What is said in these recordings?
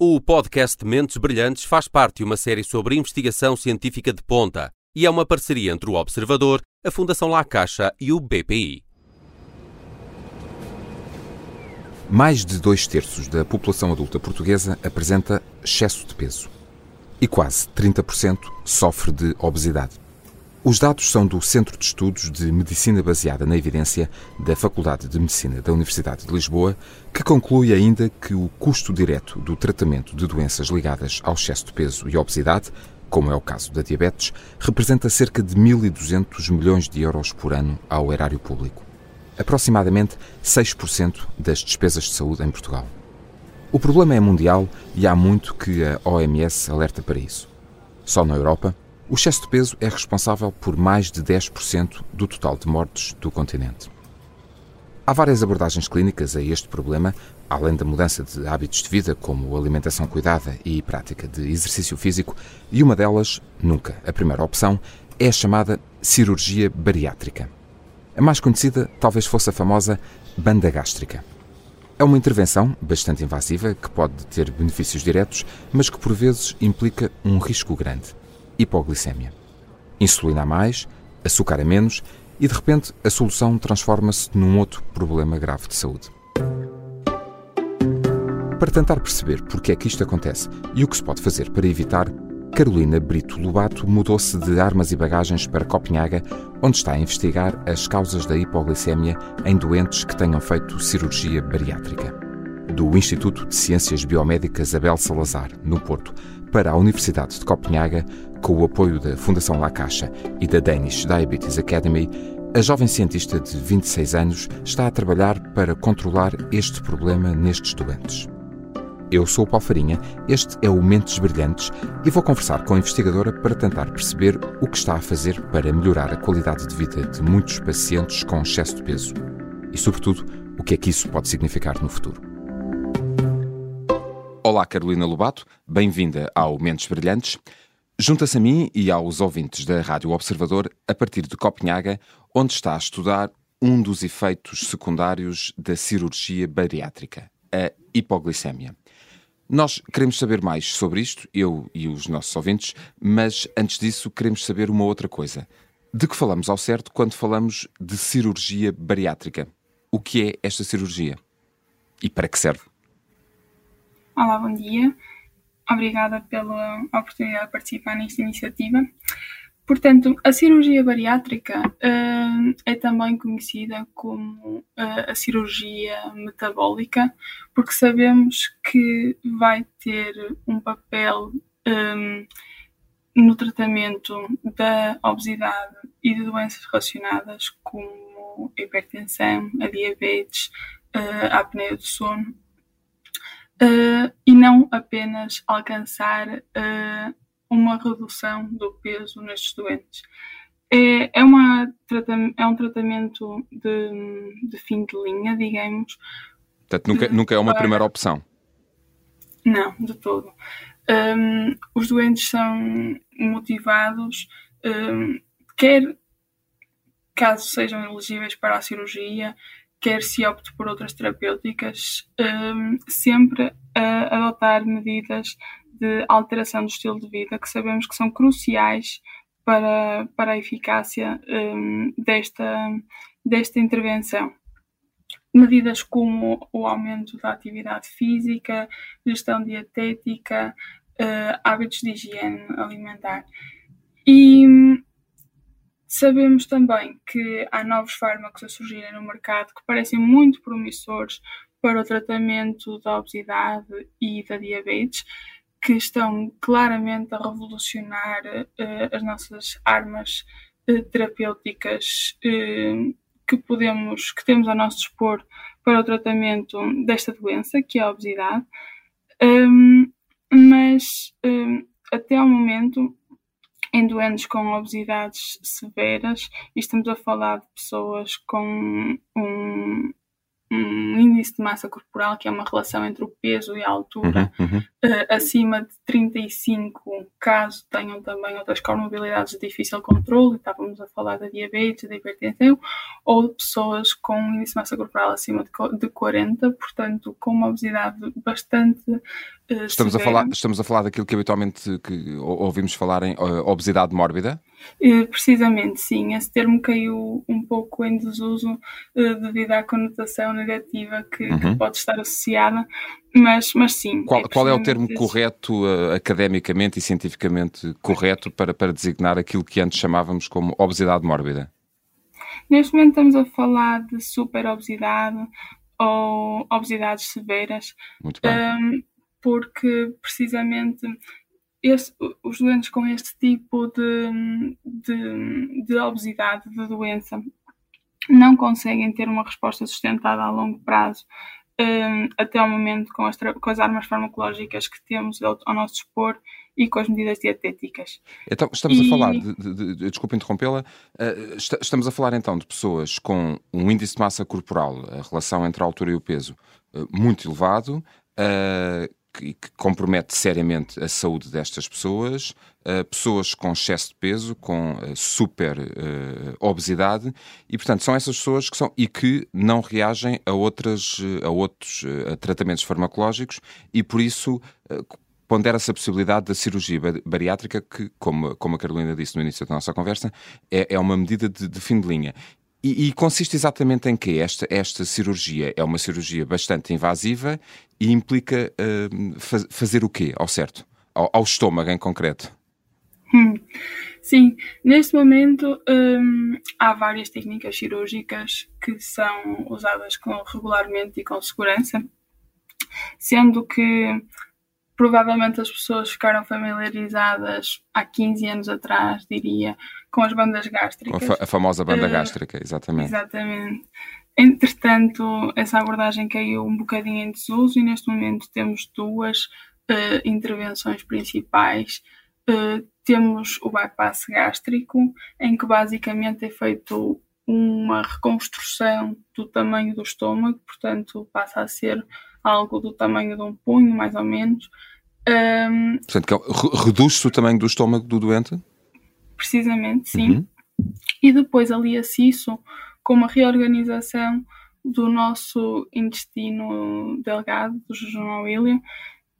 O podcast Mentes Brilhantes faz parte de uma série sobre investigação científica de ponta e é uma parceria entre o Observador, a Fundação La Caixa e o BPI. Mais de dois terços da população adulta portuguesa apresenta excesso de peso e quase 30% sofre de obesidade. Os dados são do Centro de Estudos de Medicina Baseada na Evidência da Faculdade de Medicina da Universidade de Lisboa, que conclui ainda que o custo direto do tratamento de doenças ligadas ao excesso de peso e obesidade, como é o caso da diabetes, representa cerca de 1.200 milhões de euros por ano ao erário público. Aproximadamente 6% das despesas de saúde em Portugal. O problema é mundial e há muito que a OMS alerta para isso. Só na Europa, o excesso de peso é responsável por mais de 10% do total de mortes do continente. Há várias abordagens clínicas a este problema, além da mudança de hábitos de vida, como alimentação cuidada e prática de exercício físico, e uma delas, nunca a primeira opção, é a chamada cirurgia bariátrica. A mais conhecida talvez fosse a famosa banda gástrica. É uma intervenção bastante invasiva que pode ter benefícios diretos, mas que por vezes implica um risco grande hipoglicemia. Insulina a mais, açúcar a menos e de repente a solução transforma-se num outro problema grave de saúde. Para tentar perceber porque é que isto acontece e o que se pode fazer para evitar, Carolina Brito Lobato mudou-se de armas e bagagens para Copenhaga, onde está a investigar as causas da hipoglicemia em doentes que tenham feito cirurgia bariátrica. Do Instituto de Ciências Biomédicas Abel Salazar, no Porto, para a Universidade de Copenhaga, com o apoio da Fundação La Caixa e da Danish Diabetes Academy, a jovem cientista de 26 anos está a trabalhar para controlar este problema nestes doentes. Eu sou o Paulo Farinha, este é o Mentes Brilhantes e vou conversar com a investigadora para tentar perceber o que está a fazer para melhorar a qualidade de vida de muitos pacientes com excesso de peso e, sobretudo, o que é que isso pode significar no futuro. Olá, Carolina Lobato, bem-vinda ao Mentes Brilhantes. Junta-se a mim e aos ouvintes da Rádio Observador a partir de Copenhaga, onde está a estudar um dos efeitos secundários da cirurgia bariátrica, a hipoglicemia. Nós queremos saber mais sobre isto, eu e os nossos ouvintes, mas antes disso queremos saber uma outra coisa. De que falamos ao certo quando falamos de cirurgia bariátrica? O que é esta cirurgia? E para que serve? Olá, bom dia. Obrigada pela oportunidade de participar nesta iniciativa. Portanto, a cirurgia bariátrica uh, é também conhecida como uh, a cirurgia metabólica, porque sabemos que vai ter um papel um, no tratamento da obesidade e de doenças relacionadas como a hipertensão, a diabetes, uh, a apneia do sono uh, e não apenas alcançar uh, uma redução do peso nestes doentes. É, é, uma, é um tratamento de, de fim de linha, digamos. Portanto, nunca, nunca é uma para... primeira opção? Não, de todo. Um, os doentes são motivados, um, quer caso sejam elegíveis para a cirurgia, quer se opte por outras terapêuticas, um, sempre a adotar medidas de alteração do estilo de vida que sabemos que são cruciais para, para a eficácia um, desta, desta intervenção. Medidas como o aumento da atividade física, gestão dietética, uh, hábitos de higiene alimentar. E Sabemos também que há novos fármacos a surgirem no mercado que parecem muito promissores para o tratamento da obesidade e da diabetes, que estão claramente a revolucionar uh, as nossas armas uh, terapêuticas uh, que podemos, que temos ao nosso dispor para o tratamento desta doença, que é a obesidade. Um, mas um, até ao momento em doentes com obesidades severas, e estamos a falar de pessoas com um, um índice de massa corporal, que é uma relação entre o peso e a altura, uhum, uhum. Uh, acima de 35, caso tenham também outras comorbilidades de difícil controle, estávamos a falar da diabetes, da hipertensão, ou de pessoas com um índice de massa corporal acima de, de 40, portanto, com uma obesidade bastante uh, estamos a falar Estamos a falar daquilo que habitualmente que ouvimos falar em uh, obesidade mórbida? Uh, precisamente, sim. Esse termo caiu um pouco em desuso devido à conotação negativa que, uhum. que, pode estar associada, mas, mas sim. Qual é, qual é o termo isso. correto, academicamente e cientificamente correto, para, para designar aquilo que antes chamávamos como obesidade mórbida? Neste momento estamos a falar de superobesidade ou obesidades severas. Muito bem. Um, porque precisamente os doentes com este tipo de, de, de obesidade, de doença, não conseguem ter uma resposta sustentada a longo prazo um, até ao momento com as, com as armas farmacológicas que temos ao, ao nosso dispor e com as medidas dietéticas. Então, estamos e... a falar, de, de, de desculpa interrompê-la, uh, estamos a falar então de pessoas com um índice de massa corporal, a relação entre a altura e o peso, uh, muito elevado, uh, que, que, compromete seriamente a saúde destas pessoas, uh, pessoas com excesso de peso, com uh, super uh, obesidade, e portanto são essas pessoas que são e que não reagem a, outras, a outros a tratamentos farmacológicos e por isso pondera-se a possibilidade da cirurgia bariátrica, que, como, como a Carolina disse no início da nossa conversa, é, é uma medida de, de fim de linha. E, e, consiste exatamente em que esta, esta cirurgia é uma cirurgia bastante invasiva e implica uh, faz, fazer o quê, ao certo? Ao, ao estômago em concreto? Hum. Sim, neste momento hum, há várias técnicas cirúrgicas que são usadas regularmente e com segurança, sendo que provavelmente as pessoas ficaram familiarizadas há 15 anos atrás, diria, com as bandas gástricas. A, fa a famosa banda uh, gástrica, exatamente. Exatamente. Entretanto, essa abordagem caiu um bocadinho em desuso e neste momento temos duas uh, intervenções principais. Uh, temos o bypass gástrico, em que basicamente é feito uma reconstrução do tamanho do estômago, portanto passa a ser algo do tamanho de um punho, mais ou menos. Um, portanto, é reduz-se o tamanho do estômago do doente? Precisamente, sim. Uhum. E depois alia-se isso com uma reorganização do nosso intestino delgado, do jejum ilha,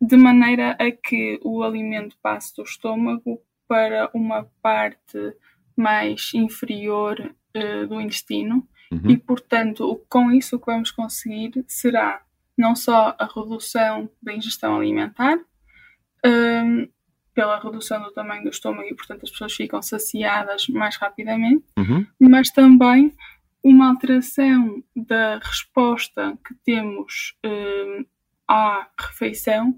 de maneira a que o alimento passe do estômago para uma parte mais inferior uh, do intestino uhum. e, portanto, com isso o que vamos conseguir será não só a redução da ingestão alimentar, um, pela redução do tamanho do estômago e, portanto, as pessoas ficam saciadas mais rapidamente, uhum. mas também uma alteração da resposta que temos um, à refeição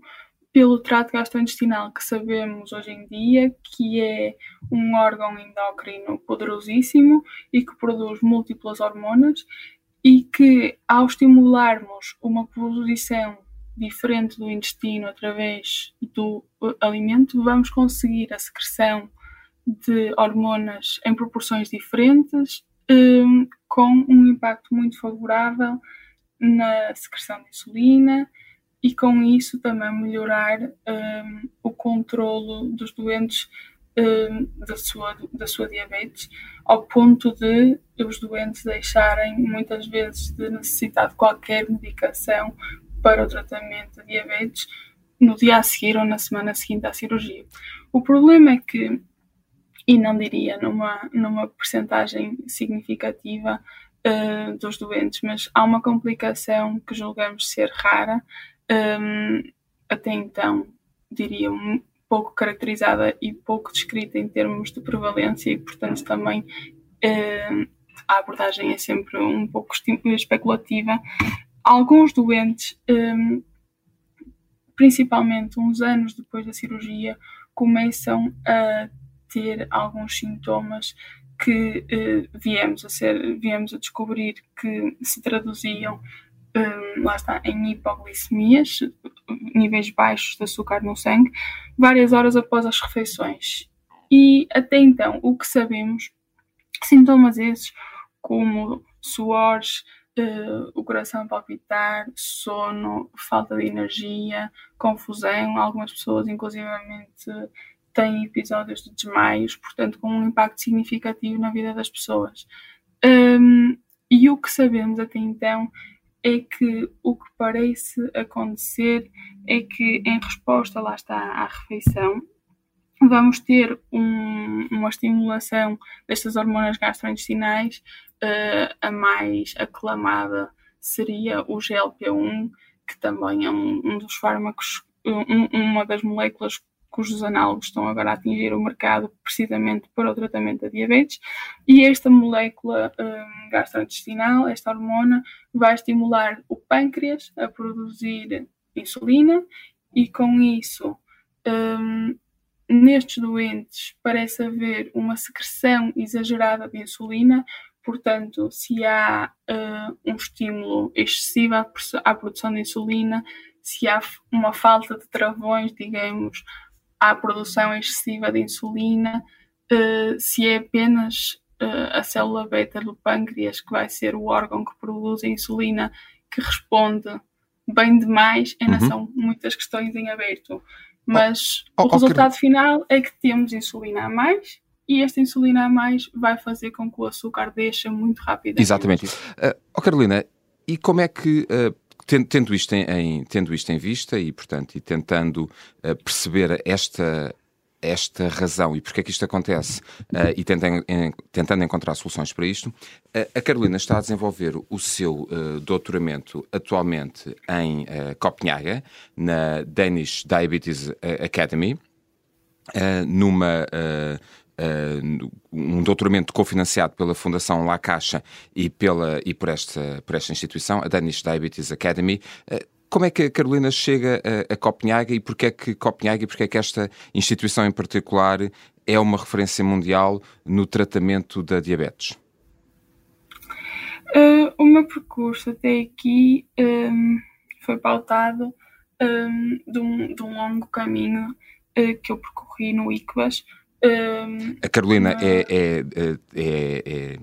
pelo trato gastrointestinal, que sabemos hoje em dia que é um órgão endócrino poderosíssimo e que produz múltiplas hormonas e que, ao estimularmos uma produção diferente do intestino através do alimento, vamos conseguir a secreção de hormonas em proporções diferentes, com um impacto muito favorável na secreção de insulina e com isso também melhorar o controlo dos doentes um, da, sua, da sua diabetes, ao ponto de os doentes deixarem muitas vezes de necessitar de qualquer medicação para o tratamento de diabetes no dia a seguir ou na semana seguinte à cirurgia. O problema é que, e não diria numa, numa percentagem significativa uh, dos doentes, mas há uma complicação que julgamos ser rara, um, até então diria pouco caracterizada e pouco descrita em termos de prevalência e, portanto, também uh, a abordagem é sempre um pouco especulativa. Alguns doentes, um, principalmente uns anos depois da cirurgia, começam a ter alguns sintomas que uh, viemos a ser, viemos a descobrir que se traduziam um, lá está, em hipoglicemias, níveis baixos de açúcar no sangue, várias horas após as refeições. E até então, o que sabemos, sintomas esses como suores, uh, o coração palpitar, sono, falta de energia, confusão, algumas pessoas inclusivamente têm episódios de desmaios, portanto com um impacto significativo na vida das pessoas. Um, e o que sabemos até então é que o que parece acontecer é que, em resposta, lá está, à refeição, vamos ter um, uma estimulação destas hormonas gastrointestinais. Uh, a mais aclamada seria o GLP-1, que também é um, um dos fármacos, um, uma das moléculas cujos análogos estão agora a atingir o mercado precisamente para o tratamento da diabetes. E esta molécula um, gastrointestinal, esta hormona, vai estimular o pâncreas a produzir insulina e com isso um, nestes doentes parece haver uma secreção exagerada de insulina, portanto, se há uh, um estímulo excessivo à, à, produção de insulina, se há uma falta de travões, digamos, à produção excessiva de insulina, uh, se é apenas uh, a célula beta do pâncreas, que vai ser o órgão que produz a insulina, que responde bem demais, ainda uhum. são muitas questões em aberto. Mas oh, oh, o resultado oh, final é que temos insulina a mais e esta insulina a mais vai fazer com que o açúcar deixe muito rapidamente. Exatamente. Uh, oh Carolina, e como é que uh, tendo, isto em, em, tendo isto em vista e, portanto, e tentando uh, perceber esta, esta razão e porque é que isto acontece uh, e tentando, em, tentando encontrar soluções para isto, uh, a Carolina está a desenvolver o seu uh, doutoramento atualmente em Copenhaga, na Danish Diabetes Academy, numa Uh, um doutoramento cofinanciado pela Fundação La Caixa e, pela, e por, esta, por esta instituição, a Danish Diabetes Academy. Uh, como é que a Carolina chega a, a Copenhaga e porquê é que Copenhaga e porquê é que esta instituição em particular é uma referência mundial no tratamento da diabetes? Uh, o meu percurso até aqui um, foi pautado um, de, um, de, um, longo caminho uh, que eu percorri no ICBAS, a Carolina é, é, é, é,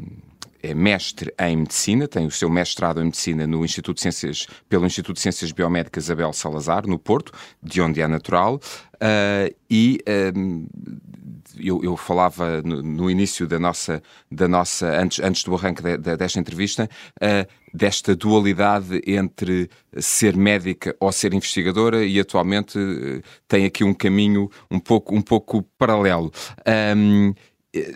é mestre em medicina, tem o seu mestrado em medicina no Instituto de Ciências, pelo Instituto de Ciências Biomédicas Abel Salazar, no Porto, de onde é natural, uh, e um, eu, eu, falava no, no, início da nossa, da nossa antes, antes do arranque de, de, desta entrevista, uh, desta dualidade entre ser médica ou ser investigadora e atualmente uh, tem aqui um caminho um pouco, um pouco paralelo. Um,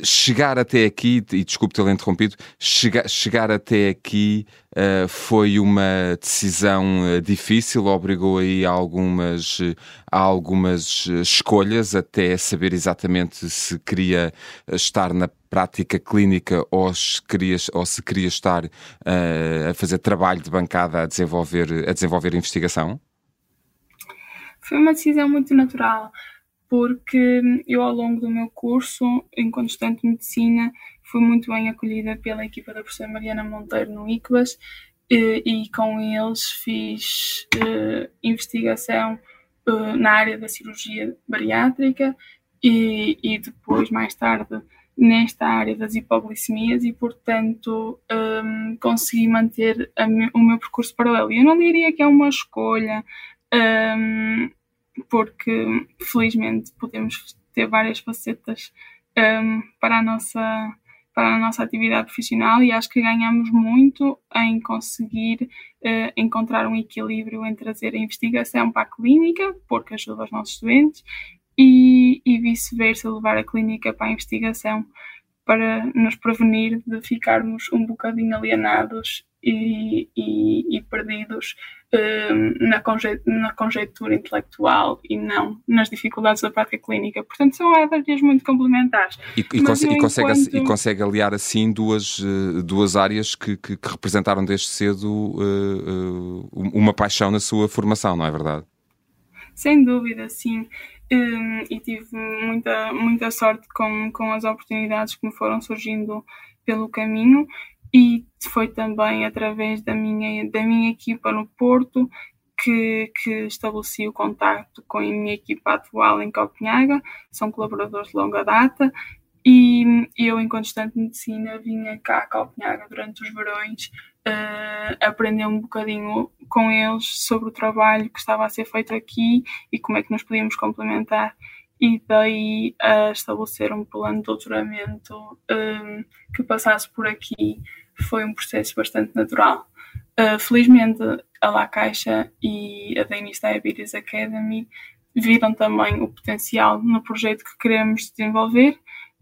chegar até aqui, e desculpe tê-lo interrompido, chegar, chegar até aqui uh, foi uma decisão uh, difícil, obrigou aí a algumas, a algumas escolhas até saber exatamente se queria estar na prática clínica ou se queria, ou se queria estar uh, a fazer trabalho de bancada a desenvolver, a desenvolver investigação? Foi uma decisão muito natural porque eu ao longo do meu curso, enquanto estudante de medicina, fui muito bem acolhida pela equipa da professora Mariana Monteiro no ICBAS e, e com eles fiz uh, investigação uh, na área da cirurgia bariátrica e, e, depois, mais tarde, nesta área das hipoglicemias e, portanto, um, consegui manter me, o meu percurso paralelo. Eu não diria que é uma escolha um, porque felizmente podemos ter várias facetas um, para, a nossa, para a nossa atividade profissional e acho que ganhamos muito em conseguir uh, encontrar um equilíbrio entre trazer a investigação para a clínica, porque ajuda os nossos doentes, e, e vice-versa, levar a clínica para a investigação para nos prevenir de ficarmos um bocadinho alienados e, e, e perdidos um, na, conje na conjectura intelectual e não nas dificuldades da prática clínica. Portanto, são áreas muito complementares. E, e, e consegue, enquanto... e consegue aliar assim duas, uh, duas áreas que, que, que, representaram desde cedo uh, uh, uma paixão na sua formação, não é verdade? Sem dúvida, sim. Um, e tive muita, muita sorte com, com as oportunidades que me foram surgindo pelo caminho e foi também através da minha, da minha equipa no Porto que, que estabeleci o contacto com a minha equipa atual em Copenhaga, são colaboradores de longa data. E eu, em constante medicina, vinha cá a Copenhaga durante os verões uh, aprender um bocadinho com eles sobre o trabalho que estava a ser feito aqui e como é que nos podíamos complementar e daí a estabelecer um plano de doutoramento um, que passasse por aqui foi um processo bastante natural. Uh, felizmente, a La Caixa e a Danish Diabetes Academy viram também o potencial no projeto que queremos desenvolver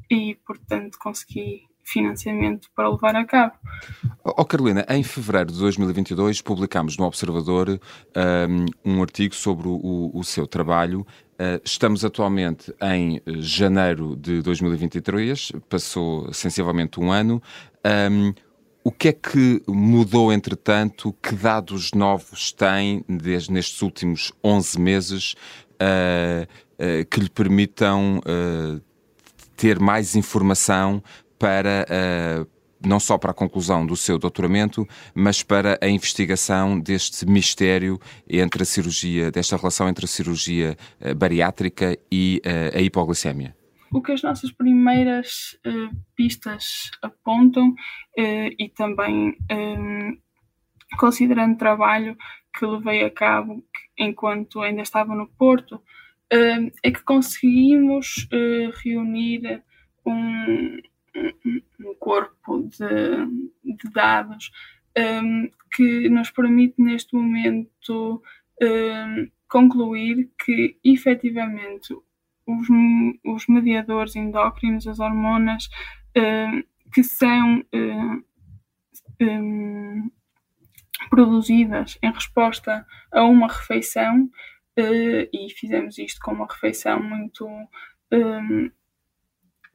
e, portanto, consegui financiamento para levar a cabo. Oh, Carolina, em fevereiro de 2022 publicámos no Observador um, um artigo sobre o, o seu trabalho. Uh, estamos atualmente em janeiro de 2023, passou sensivelmente um ano. Um, o que é que mudou, entretanto? Que dados novos tem desde, nestes últimos 11 meses uh, uh, que lhe permitam ter mais informação para uh, não só para a conclusão do seu doutoramento, mas para a investigação deste mistério entre a cirurgia, desta relação entre a cirurgia uh, bariátrica e uh, a hipoglicemia? O que as nossas primeiras pistas apontam e também um, considerando trabalho que levei a cabo enquanto ainda estava no Porto, é que conseguimos reunir um, um corpo de, de dados um, que nos permite neste momento concluir que efetivamente os, os mediadores endócrinos, as hormonas que são produzidas em resposta a uma refeição, uh, e fizemos isto com uma refeição muito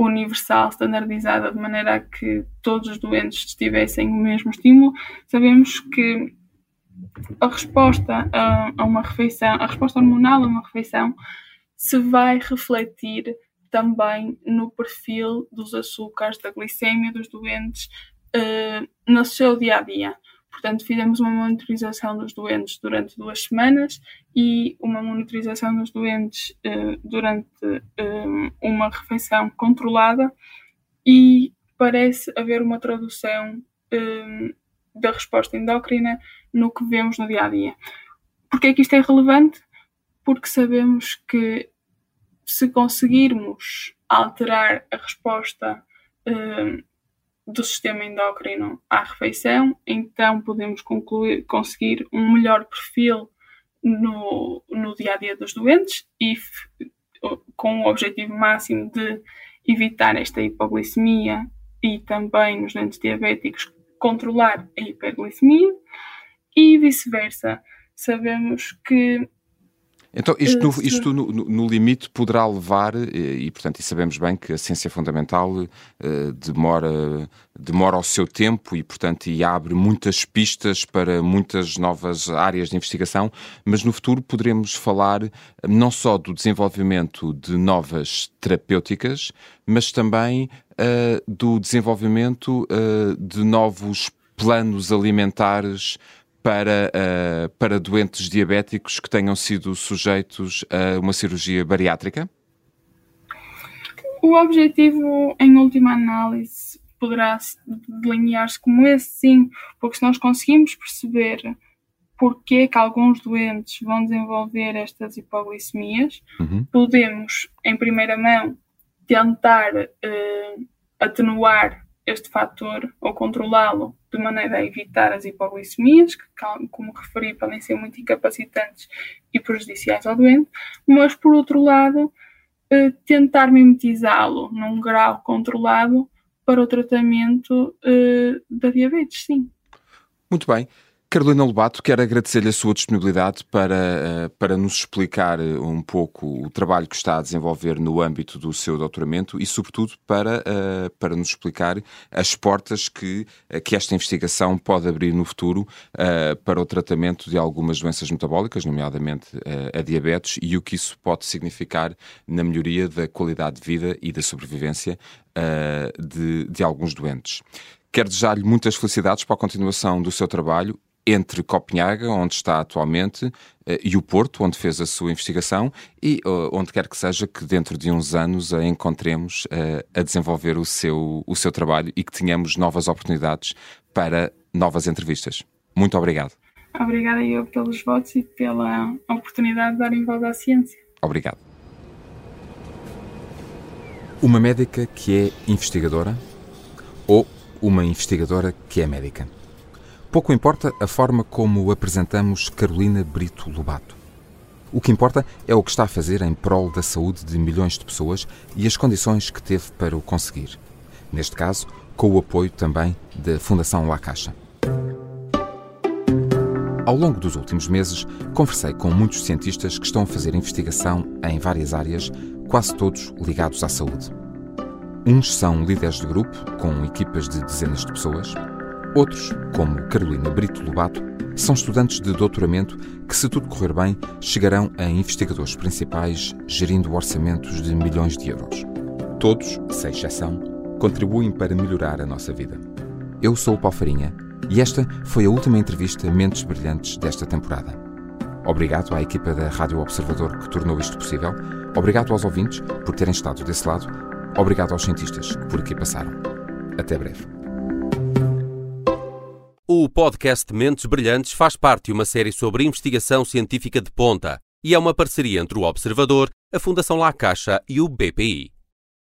universal, standardizada, de maneira a que todos os doentes tivessem o mesmo estímulo, sabemos que a resposta a, a uma refeição, a resposta hormonal a uma refeição, se vai refletir também no perfil dos açúcares, da glicemia dos doentes uh, no seu dia a dia. Portanto, fizemos uma monitorização dos doentes durante duas semanas e uma monitorização dos doentes uh, durante uh, uma refeição controlada e parece haver uma tradução uh, da resposta endócrina no que vemos no dia a dia. Porquê é que isto é relevante? Porque sabemos que se conseguirmos alterar a resposta do sistema endócrino à refeição, então podemos concluir, conseguir um melhor perfil no, no dia a dia dos doentes e com o objetivo máximo de evitar esta hipoglicemia e também nos doentes diabéticos controlar a hiperglicemia e vice-versa. Sabemos que então, isto, no, isto no, no, limite poderá levar, e, e, portanto, e sabemos bem que a ciência fundamental uh, demora, demora o seu tempo e, portanto, e abre muitas pistas para muitas novas áreas de investigação, mas no futuro poderemos falar eh, não só do desenvolvimento de novas terapêuticas, mas também uh, do desenvolvimento uh, de novos planos alimentares para, uh, para doentes diabéticos que tenham sido sujeitos a uma cirurgia bariátrica? O objetivo, em última análise, poderá delinear-se como esse, sim, porque se nós conseguimos perceber porque que alguns doentes vão desenvolver estas hipoglicemias, uhum. podemos, em primeira mão, tentar uh, atenuar este fator ou controlá-lo de maneira a evitar as hipoglicemias, que, como referi, podem ser muito incapacitantes e prejudiciais ao doente, mas, por outro lado, eh, tentar mimetizá-lo num grau controlado para o tratamento eh, da diabetes, sim. Muito bem. Carolina Lobato, quero agradecer-lhe a sua disponibilidade para, eh, para nos explicar eh, um pouco o trabalho que está a desenvolver no âmbito do seu doutoramento e, sobretudo, para, eh, para nos explicar as portas que, que esta investigação pode abrir no futuro para o tratamento de algumas doenças metabólicas, nomeadamente a diabetes, e o que isso pode significar na melhoria da qualidade de vida e da sobrevivência de, de alguns doentes. Quero desejar-lhe muitas felicidades para a continuação do seu trabalho entre Copenhaga, onde está atualmente, eh, e o Porto, onde fez a sua investigação, e onde quer que seja que dentro de uns anos a encontremos eh, a desenvolver o seu, o seu trabalho e que tenhamos novas oportunidades para novas entrevistas. Muito obrigado. Obrigada eu pelos votos e pela oportunidade de darem voz à ciência. Obrigado. Uma médica que é investigadora ou uma investigadora que é médica? Pouco importa a forma como apresentamos Carolina Brito Lobato. O que importa é o que está a fazer em prol da saúde de milhões de pessoas e as condições que teve para o conseguir. Neste caso, com o apoio também da Fundação La Caixa. Ao longo dos últimos meses, conversei com muitos cientistas que estão a fazer investigação em várias áreas, quase todos ligados à saúde. Uns são líderes de grupo, com equipas de dezenas de pessoas. Outros, como Carolina Brito Lobato, são estudantes de doutoramento que, se tudo correr bem, chegarão a investigadores principais, gerindo orçamentos de milhões de euros. Todos, sem exceção, contribuem para melhorar a nossa vida. Eu sou o Paulo Farinha e esta foi a última entrevista Mentes Brilhantes desta temporada. Obrigado à equipa da Rádio Observador que tornou isto possível. Obrigado aos ouvintes por terem estado desse lado. Obrigado aos cientistas que por aqui passaram. Até breve. O podcast Mentes Brilhantes faz parte de uma série sobre investigação científica de ponta e é uma parceria entre o Observador, a Fundação La Caixa e o BPI.